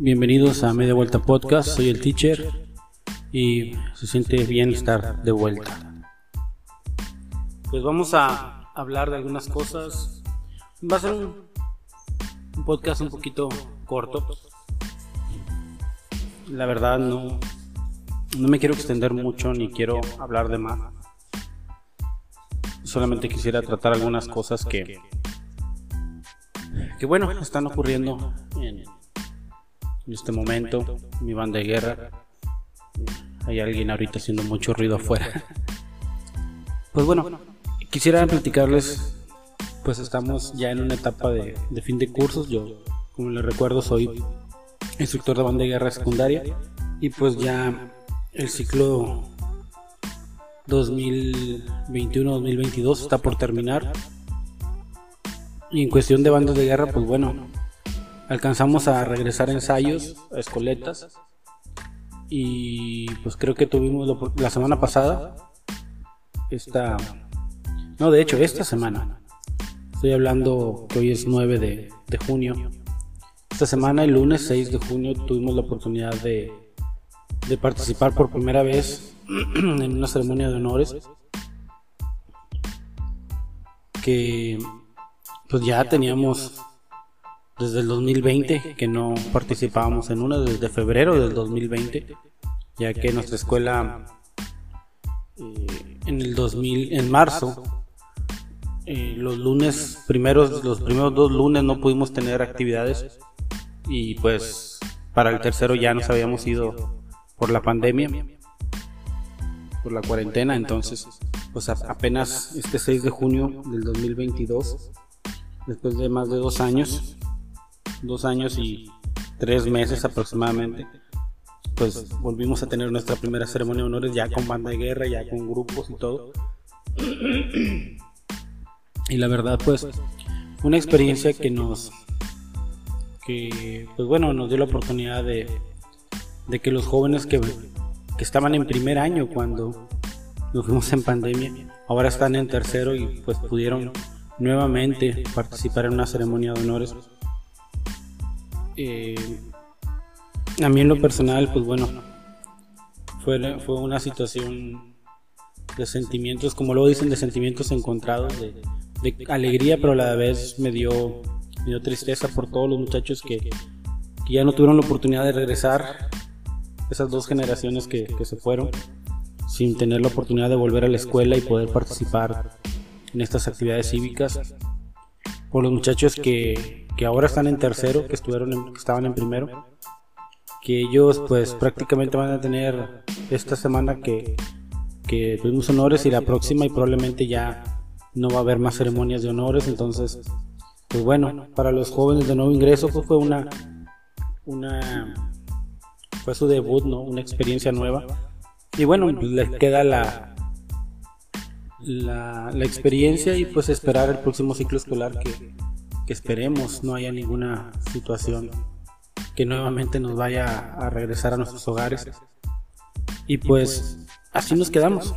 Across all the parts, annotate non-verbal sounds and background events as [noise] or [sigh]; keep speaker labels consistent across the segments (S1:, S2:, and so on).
S1: Bienvenidos a Media Vuelta Podcast, soy el teacher y se siente bien estar de vuelta. Pues vamos a hablar de algunas cosas. Va a ser un, un podcast un poquito corto. La verdad no, no me quiero extender mucho ni quiero hablar de más. Solamente quisiera tratar algunas cosas que, que bueno, están ocurriendo en, en este momento. Mi banda de guerra. Hay alguien ahorita haciendo mucho ruido afuera. Pues bueno, quisiera platicarles, pues estamos ya en una etapa de, fin de cursos. Yo, como les recuerdo, soy instructor de banda de guerra secundaria y pues ya el ciclo 2021-2022 está por terminar. Y en cuestión de bandas de guerra, pues bueno, alcanzamos a regresar a ensayos, a escoletas. Y pues creo que tuvimos la semana pasada, esta, no, de hecho, esta semana. Estoy hablando que hoy es 9 de, de junio. Esta semana, el lunes 6 de junio, tuvimos la oportunidad de, de participar por primera vez [clears throat] en una ceremonia de honores que pues ya teníamos desde el 2020 que no participábamos en una desde febrero del 2020 ya que nuestra escuela eh, en el 2000 en marzo eh, los lunes primeros los primeros dos lunes no pudimos tener actividades y pues para el tercero ya nos habíamos ido por la pandemia por la cuarentena. Entonces pues apenas este 6 de junio del 2022 después de más de dos años dos años y tres meses aproximadamente, pues volvimos a tener nuestra primera ceremonia de honores ya con banda de guerra, ya con grupos y todo. Y la verdad, pues, una experiencia que nos, que, pues bueno, nos dio la oportunidad de, de que los jóvenes que, que estaban en primer año cuando nos fuimos en pandemia, ahora están en tercero y pues pudieron nuevamente participar en una ceremonia de honores eh, a mí en lo personal, pues bueno, fue, fue una situación de sentimientos, como luego dicen, de sentimientos encontrados, de, alegría, pero a la vez me dio, dio tristeza por todos los muchachos que, ya no tuvieron la oportunidad de regresar, esas dos generaciones que, que se fueron, sin tener la oportunidad de volver a la escuela y poder participar en estas actividades cívicas, por los muchachos que, que ahora están en tercero, que estuvieron que estaban en primero, que ellos pues prácticamente van a tener esta semana que, que tuvimos honores y la próxima y probablemente ya no va a haber más ceremonias de honores, entonces pues bueno, para los jóvenes de nuevo ingreso pues fue una una fue su debut, ¿no? Una experiencia nueva. Y bueno, pues, les queda la, la, la experiencia y pues esperar el próximo ciclo escolar que, que esperemos no haya ninguna situación que nuevamente nos vaya a regresar a nuestros hogares. Y pues así nos quedamos.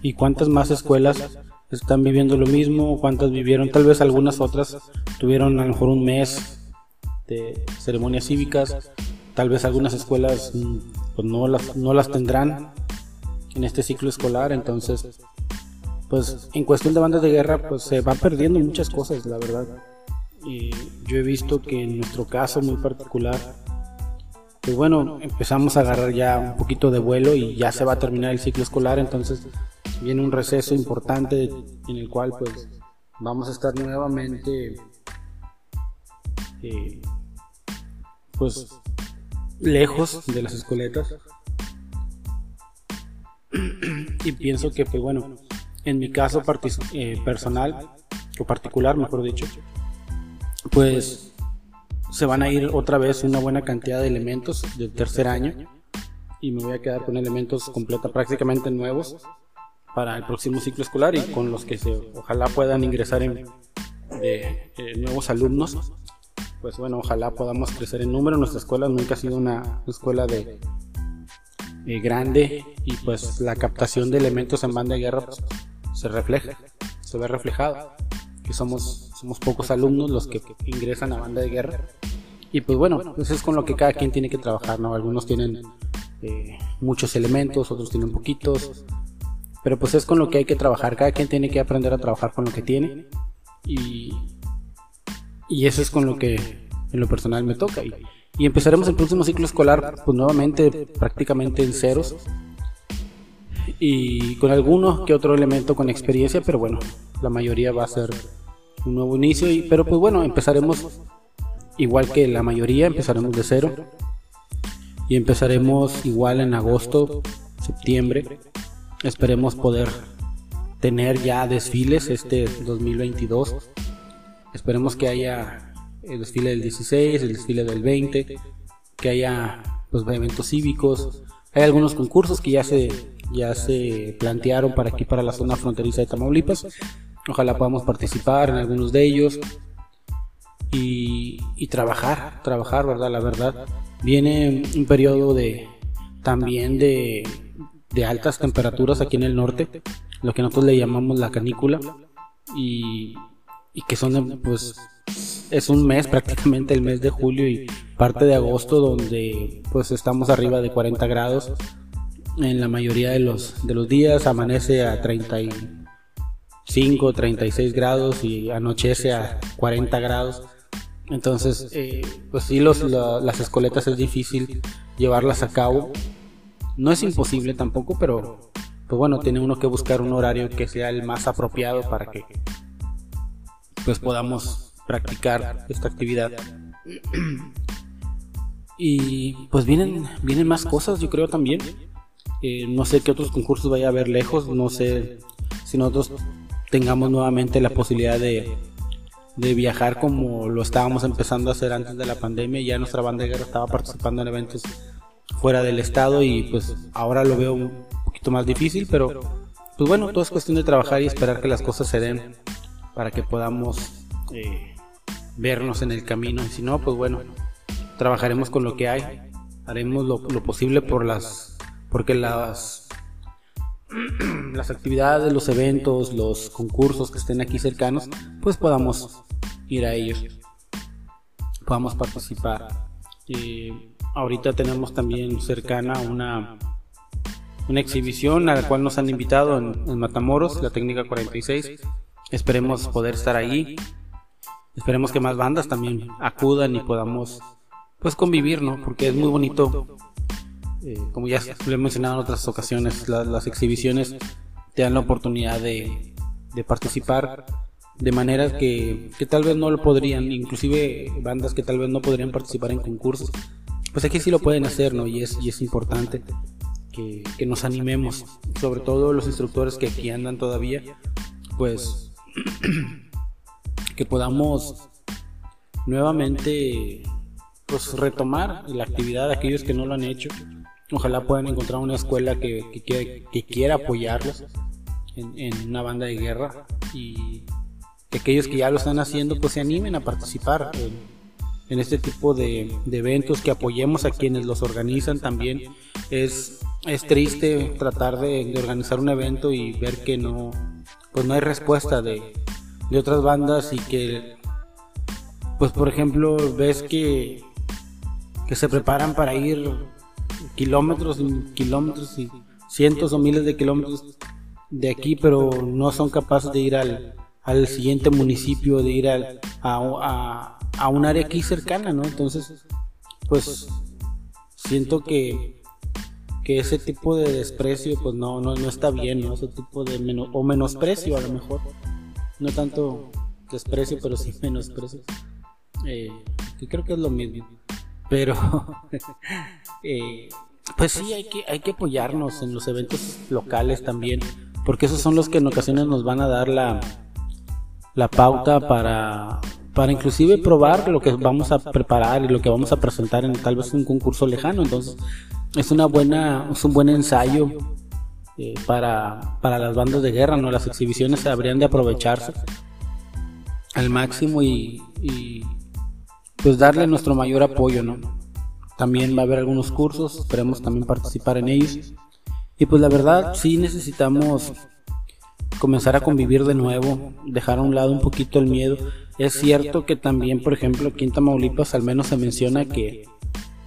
S1: ¿Y cuántas más escuelas están viviendo lo mismo? ¿Cuántas vivieron? Tal vez algunas otras tuvieron a lo mejor un mes de ceremonias cívicas. Tal vez algunas escuelas pues no las, no las tendrán en este ciclo escolar. Entonces, pues en cuestión de bandas de guerra, pues se va perdiendo muchas cosas, la verdad yo he visto que en nuestro caso muy particular, pues bueno, empezamos a agarrar ya un poquito de vuelo y ya se va a terminar el ciclo escolar, entonces viene un receso importante en el cual pues vamos a estar nuevamente eh, pues lejos de las escoletas. Y pienso que pues bueno en mi caso eh, personal o particular mejor dicho pues se van a ir otra vez una buena cantidad de elementos del tercer año y me voy a quedar con elementos completa prácticamente nuevos para el próximo ciclo escolar y con los que se ojalá puedan ingresar en de, nuevos alumnos. Pues bueno ojalá podamos crecer en número. Nuestra escuela nunca ha sido una escuela de grande y pues la captación de elementos en banda de guerra pues, se refleja se ve reflejado que somos, somos pocos alumnos los que ingresan a banda de guerra. Y pues bueno, pues es con lo que cada quien tiene que trabajar, ¿no? Algunos tienen eh, muchos elementos, otros tienen poquitos, pero pues es con lo que hay que trabajar, cada quien tiene que aprender a trabajar con lo que tiene. Y, y eso es con lo que en lo personal me toca. Y, y empezaremos el próximo ciclo escolar pues nuevamente prácticamente en ceros. Y con alguno que otro elemento con experiencia, pero bueno, la mayoría va a ser un nuevo inicio, y, pero pues bueno, empezaremos igual que la mayoría, empezaremos de cero y empezaremos igual en agosto, septiembre. Esperemos poder tener ya desfiles este 2022. Esperemos que haya el desfile del 16, el desfile del 20, que haya pues eventos cívicos. Hay algunos concursos que ya se ya se plantearon para aquí para la zona fronteriza de Tamaulipas. Ojalá podamos participar en algunos de ellos y, trabajar, trabajar, ¿verdad? La verdad. Viene un periodo de también de, altas temperaturas aquí en el norte, lo que nosotros le llamamos la canícula, y, que son, pues, es un mes prácticamente el mes de julio y parte de agosto donde pues estamos arriba de 40 grados en la mayoría de los, de los días, amanece a 35, 36 grados y anochece a 40 grados. Entonces, eh, pues sí, los, las escoletas es difícil llevarlas a cabo. No es imposible tampoco, pero pues bueno, tiene uno que buscar un horario que sea el más apropiado para que pues podamos practicar esta actividad. [clears throat] Y pues vienen, vienen más cosas, yo creo también. Eh, no sé qué otros concursos vaya a haber lejos, no sé si nosotros tengamos nuevamente la posibilidad de, de viajar como lo estábamos empezando a hacer antes de la pandemia. Ya nuestra banda de guerra estaba participando en eventos fuera del estado y pues ahora lo veo un poquito más difícil, pero pues bueno, todo es cuestión de trabajar y esperar que las cosas se den para que podamos eh, vernos en el camino. Y si no, pues bueno, trabajaremos con lo que hay, haremos lo, lo posible por las, porque las [clears throat] las actividades, los eventos, los concursos que estén aquí cercanos, pues podamos ir a ellos, podamos participar. ahorita tenemos también cercana una, una exhibición a la cual nos han invitado en, Matamoros, la técnica 46. Esperemos poder estar ahí. Esperemos que más bandas también acudan y podamos pues convivir, ¿no? Porque es muy bonito eh, como ya lo he mencionado en otras ocasiones, las exhibiciones te dan la oportunidad de, participar de maneras que, tal vez no lo podrían, inclusive bandas que tal vez no podrían participar en concursos, pues aquí sí lo pueden hacer, ¿no? Y es, y es importante que, que nos animemos, sobre todo los instructores que aquí andan todavía, pues [clears throat] que podamos nuevamente pues retomar la actividad de aquellos que no lo han hecho Ojalá puedan encontrar una escuela que, quiera apoyarlos en, una banda de guerra y que aquellos que ya lo están haciendo pues se animen a participar en, este tipo de, eventos, que apoyemos a quienes los organizan también. Es, es triste tratar de, organizar un evento y ver que no, pues no hay respuesta de, de otras bandas y que pues por ejemplo ves que, que se preparan para ir kilómetros y kilómetros y cientos o miles de kilómetros de aquí, pero no son capaces de ir al, al siguiente municipio, de ir al, a, a, un área aquí cercana, ¿no? Entonces, pues siento que, que ese tipo de desprecio, pues no, no, no está bien, ¿no? Ese tipo de menos, o menosprecio a lo mejor, no tanto desprecio, pero sí menosprecio, eh, que creo que es lo mismo, pero [laughs] Eh, pues sí, hay que, hay que apoyarnos en los eventos locales también, porque esos son los que en ocasiones nos van a dar la, la pauta para, para inclusive probar lo que vamos a preparar y lo que vamos a presentar en tal vez un concurso lejano. Entonces, es una buena, es un buen ensayo eh, para, para las bandas de guerra, ¿no? Las exhibiciones habrían de aprovecharse al máximo y, y pues darle nuestro mayor apoyo, ¿no? También va a haber algunos cursos, esperemos también participar en ellos. Y pues la verdad sí necesitamos comenzar a convivir de nuevo, dejar a un lado un poquito el miedo. Es cierto que también, por ejemplo, aquí en Tamaulipas al menos se menciona que,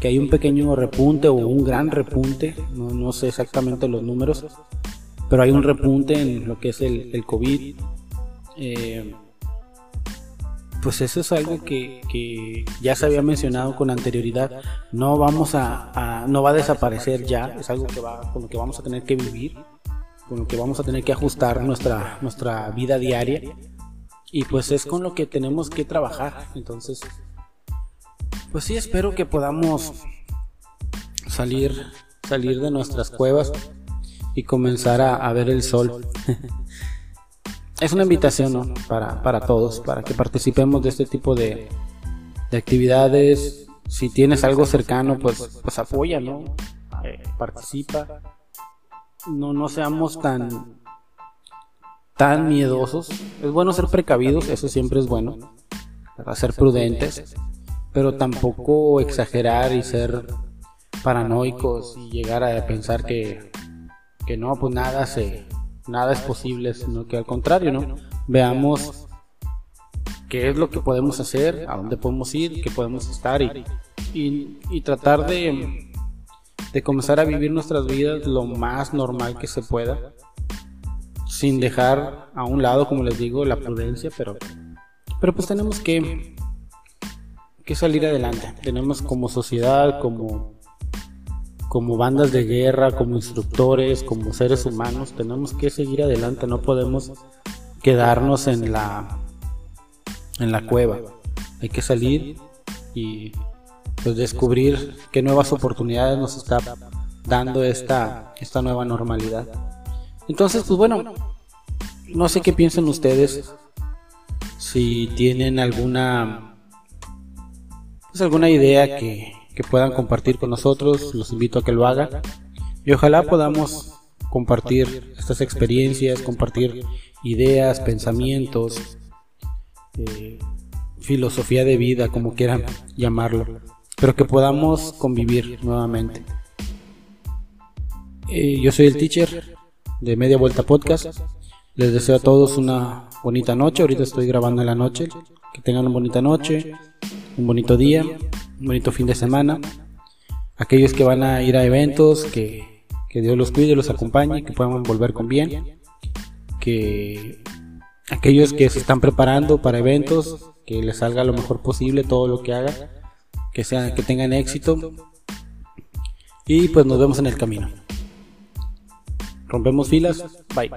S1: que hay un pequeño repunte o un gran repunte, no, no, sé exactamente los números, pero hay un repunte en lo que es el, el COVID. Eh, pues eso es algo que, ya se había mencionado con anterioridad. No vamos a, no va a desaparecer ya, es algo que va, con lo que vamos a tener que vivir, con lo que vamos a tener que ajustar nuestra, nuestra vida diaria. Y pues es con lo que tenemos que trabajar. Entonces, pues sí, espero que podamos salir, salir de nuestras cuevas y comenzar a, a ver el sol. [laughs] es una invitación para, todos, para que participemos de este tipo de, actividades. Si tienes algo cercano, pues, pues apoya, ¿no? Eh, participa. No, no seamos tan, tan miedosos. Es bueno ser precavidos, eso siempre es bueno. Para ser prudentes. Pero tampoco exagerar y ser paranoicos y llegar a pensar que, que no, pues nada se, nada es posible, sino que al contrario, ¿no? Veamos qué es lo que podemos hacer, a dónde podemos ir, qué podemos estar y, y, tratar de, de comenzar a vivir nuestras vidas lo más normal que se pueda, sin dejar a un lado, como les digo, la prudencia, pero, pero pues tenemos que, que salir adelante, tenemos como sociedad, como como bandas de guerra, como instructores, como seres humanos, tenemos que seguir adelante, no podemos quedarnos en la en la cueva. Hay que salir y pues descubrir qué nuevas oportunidades nos está dando esta esta nueva normalidad. Entonces, pues bueno, no sé qué piensan ustedes si tienen alguna pues alguna idea que que puedan compartir con nosotros, los invito a que lo hagan y ojalá podamos compartir estas experiencias, compartir ideas, pensamientos, eh, filosofía de vida, como quieran llamarlo, pero que podamos convivir nuevamente. Eh, yo soy el teacher de Media Vuelta Podcast. Les deseo a todos una bonita noche. Ahorita estoy grabando en la noche. Que tengan una bonita noche, un bonito día un bonito fin de semana. Aquellos que van a ir a eventos, que, que Dios los cuide, los acompañe, que puedan volver con bien. Que aquellos que se están preparando para eventos, que les salga lo mejor posible todo lo que haga, que, sean, que tengan éxito. Y pues nos vemos en el camino. Rompemos filas. Bye.